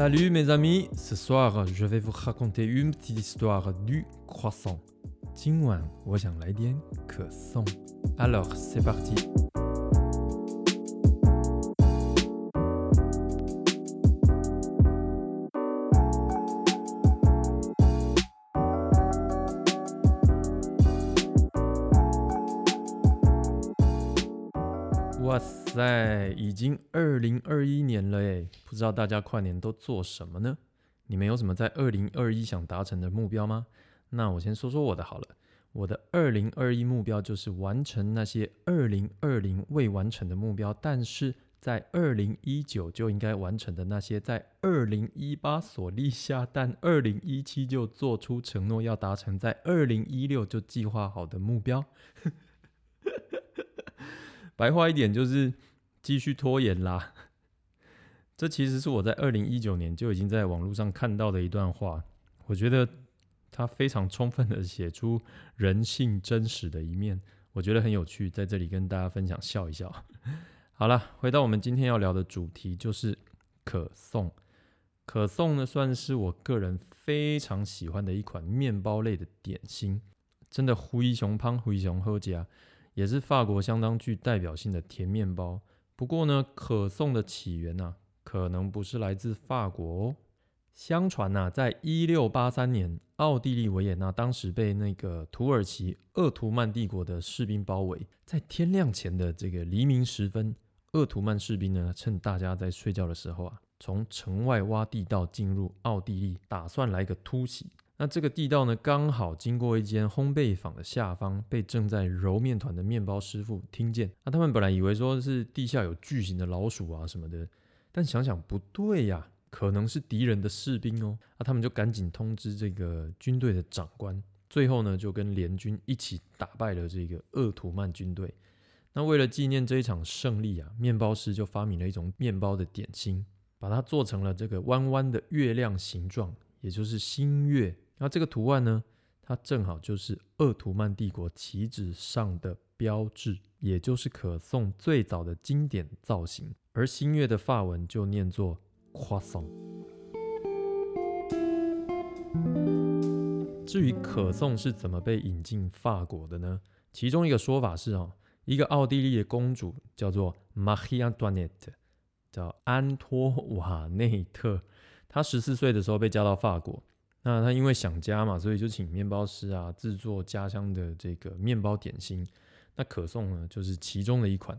Salut mes amis, ce soir je vais vous raconter une petite histoire du croissant. Alors c'est parti. 哇塞，已经二零二一年了诶，不知道大家跨年都做什么呢？你们有什么在二零二一想达成的目标吗？那我先说说我的好了。我的二零二一目标就是完成那些二零二零未完成的目标，但是在二零一九就应该完成的那些，在二零一八所立下，但二零一七就做出承诺要达成，在二零一六就计划好的目标。白话一点就是继续拖延啦。这其实是我在二零一九年就已经在网络上看到的一段话，我觉得它非常充分的写出人性真实的一面，我觉得很有趣，在这里跟大家分享笑一笑。好了，回到我们今天要聊的主题，就是可颂。可颂呢，算是我个人非常喜欢的一款面包类的点心，真的灰熊胖灰熊喝家。也是法国相当具代表性的甜面包。不过呢，可颂的起源呢，可能不是来自法国哦。相传呐，在一六八三年，奥地利维也纳当时被那个土耳其鄂图曼帝国的士兵包围，在天亮前的这个黎明时分，鄂图曼士兵呢，趁大家在睡觉的时候啊，从城外挖地道进入奥地利，打算来个突袭。那这个地道呢，刚好经过一间烘焙坊的下方，被正在揉面团的面包师傅听见。那他们本来以为说是地下有巨型的老鼠啊什么的，但想想不对呀，可能是敌人的士兵哦。那他们就赶紧通知这个军队的长官，最后呢就跟联军一起打败了这个鄂图曼军队。那为了纪念这一场胜利啊，面包师就发明了一种面包的点心，把它做成了这个弯弯的月亮形状，也就是新月。那这个图案呢，它正好就是鄂图曼帝国旗帜上的标志，也就是可颂最早的经典造型。而新月的法文就念作 croissant。至于可颂是怎么被引进法国的呢？其中一个说法是哦，一个奥地利的公主叫做 Marie Antoinette，叫安托瓦内特，她十四岁的时候被嫁到法国。那他因为想家嘛，所以就请面包师啊制作家乡的这个面包点心。那可颂呢，就是其中的一款，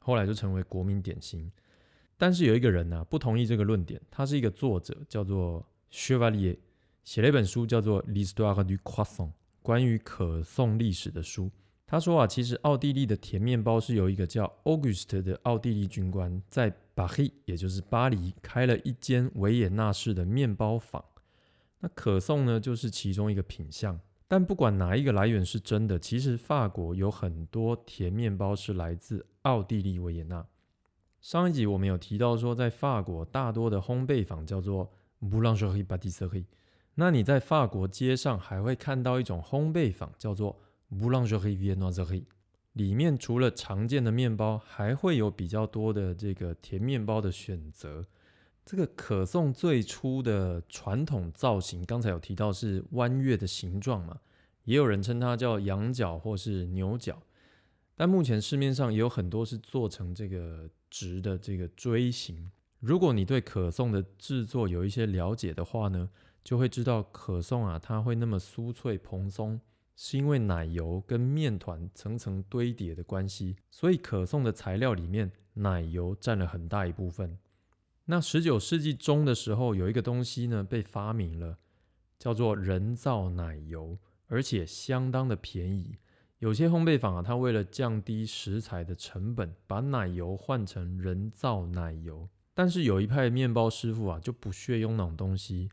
后来就成为国民点心。但是有一个人呢不同意这个论点，他是一个作者，叫做 Chevalier，写了一本书叫做《L'histoire du croissant》，关于可颂历史的书。他说啊，其实奥地利的甜面包是由一个叫 August 的奥地利军官在巴黎，也就是巴黎，开了一间维也纳式的面包坊。那可颂呢，就是其中一个品相。但不管哪一个来源是真的，其实法国有很多甜面包是来自奥地利维也纳。上一集我们有提到说，在法国大多的烘焙坊叫做 boulangerie pâtisserie。那你在法国街上还会看到一种烘焙坊叫做 boulangerie Viennoise 里面除了常见的面包，还会有比较多的这个甜面包的选择。这个可颂最初的传统造型，刚才有提到是弯月的形状嘛，也有人称它叫羊角或是牛角，但目前市面上也有很多是做成这个直的这个锥形。如果你对可颂的制作有一些了解的话呢，就会知道可颂啊，它会那么酥脆蓬松，是因为奶油跟面团层层堆叠的关系，所以可颂的材料里面奶油占了很大一部分。那十九世纪中的时候，有一个东西呢被发明了，叫做人造奶油，而且相当的便宜。有些烘焙坊啊，它为了降低食材的成本，把奶油换成人造奶油。但是有一派面包师傅啊，就不屑用那种东西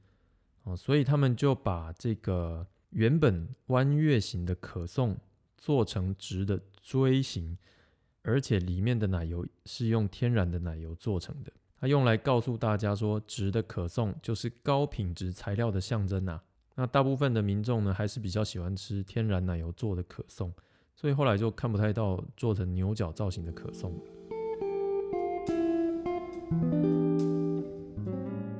哦，所以他们就把这个原本弯月形的可颂做成直的锥形，而且里面的奶油是用天然的奶油做成的。它用来告诉大家说，直的可颂就是高品质材料的象征呐。那大部分的民众呢，还是比较喜欢吃天然奶油做的可颂，所以后来就看不太到做成牛角造型的可颂。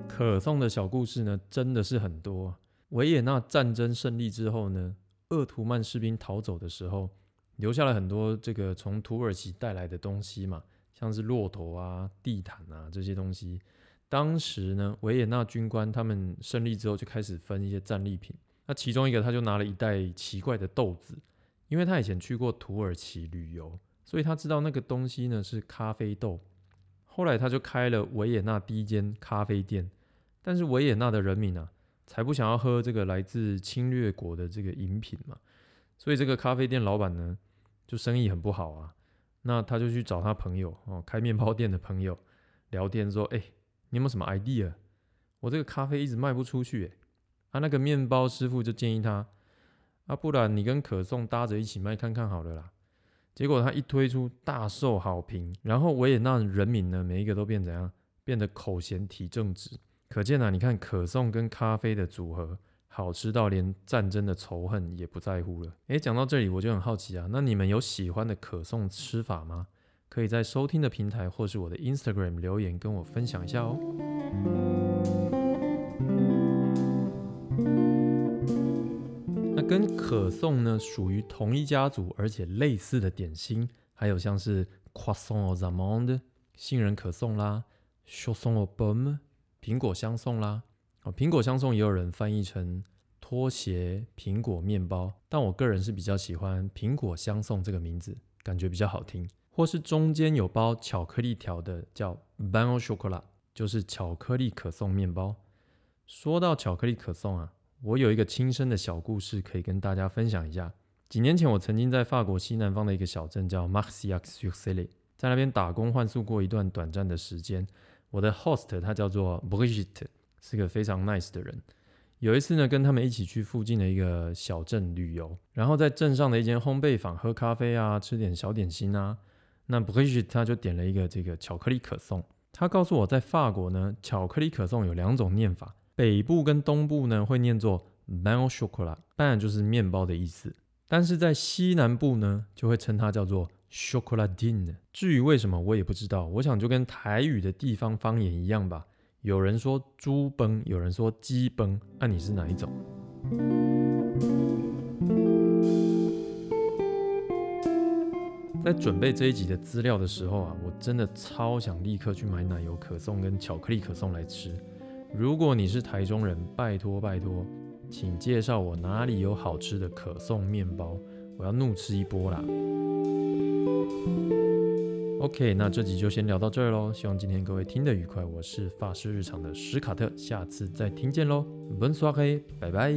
可颂的小故事呢，真的是很多。维也纳战争胜利之后呢，鄂图曼士兵逃走的时候，留下了很多这个从土耳其带来的东西嘛，像是骆驼啊、地毯啊这些东西。当时呢，维也纳军官他们胜利之后就开始分一些战利品。那其中一个他就拿了一袋奇怪的豆子，因为他以前去过土耳其旅游，所以他知道那个东西呢是咖啡豆。后来他就开了维也纳第一间咖啡店，但是维也纳的人民啊，才不想要喝这个来自侵略国的这个饮品嘛，所以这个咖啡店老板呢，就生意很不好啊。那他就去找他朋友哦，开面包店的朋友聊天说：“哎，你有没有什么 idea？我这个咖啡一直卖不出去。”哎，啊，那个面包师傅就建议他：“啊，不然你跟可颂搭着一起卖看看好了啦。”结果他一推出大受好评，然后维也纳人民呢，每一个都变怎样？变得口嫌体正直。可见啊，你看可颂跟咖啡的组合，好吃到连战争的仇恨也不在乎了。诶，讲到这里我就很好奇啊，那你们有喜欢的可颂吃法吗？可以在收听的平台或是我的 Instagram 留言跟我分享一下哦。那跟可颂呢属于同一家族，而且类似的点心，还有像是 croissant aux amandes 杏仁可颂啦，chausson aux pommes 苹果香颂啦。苹果香颂也有人翻译成拖鞋苹果面包，但我个人是比较喜欢苹果香颂这个名字，感觉比较好听。或是中间有包巧克力条的，叫 ban au chocolat，就是巧克力可颂面包。说到巧克力可颂啊。我有一个亲身的小故事可以跟大家分享一下。几年前，我曾经在法国西南方的一个小镇叫 Marciac-sur-Sele，在那边打工换宿过一段短暂的时间。我的 host 他叫做 Brigitte，是个非常 nice 的人。有一次呢，跟他们一起去附近的一个小镇旅游，然后在镇上的一间烘焙坊喝咖啡啊，吃点小点心啊。那 b r i g i t 他就点了一个这个巧克力可颂。他告诉我在法国呢，巧克力可颂有两种念法。北部跟东部呢会念作 ban chocolat，当然就是面包的意思。但是在西南部呢就会称它叫做 chocolatine。至于为什么我也不知道，我想就跟台语的地方方言一样吧。有人说猪崩，有人说鸡崩，那你是哪一种？在准备这一集的资料的时候啊，我真的超想立刻去买奶油可颂跟巧克力可颂来吃。如果你是台中人，拜托拜托，请介绍我哪里有好吃的可颂面包，我要怒吃一波啦 ok 那这集就先聊到这儿喽希望今天各位听得愉快。我是发饰日常的史卡特下次再听见喽本刷黑拜拜。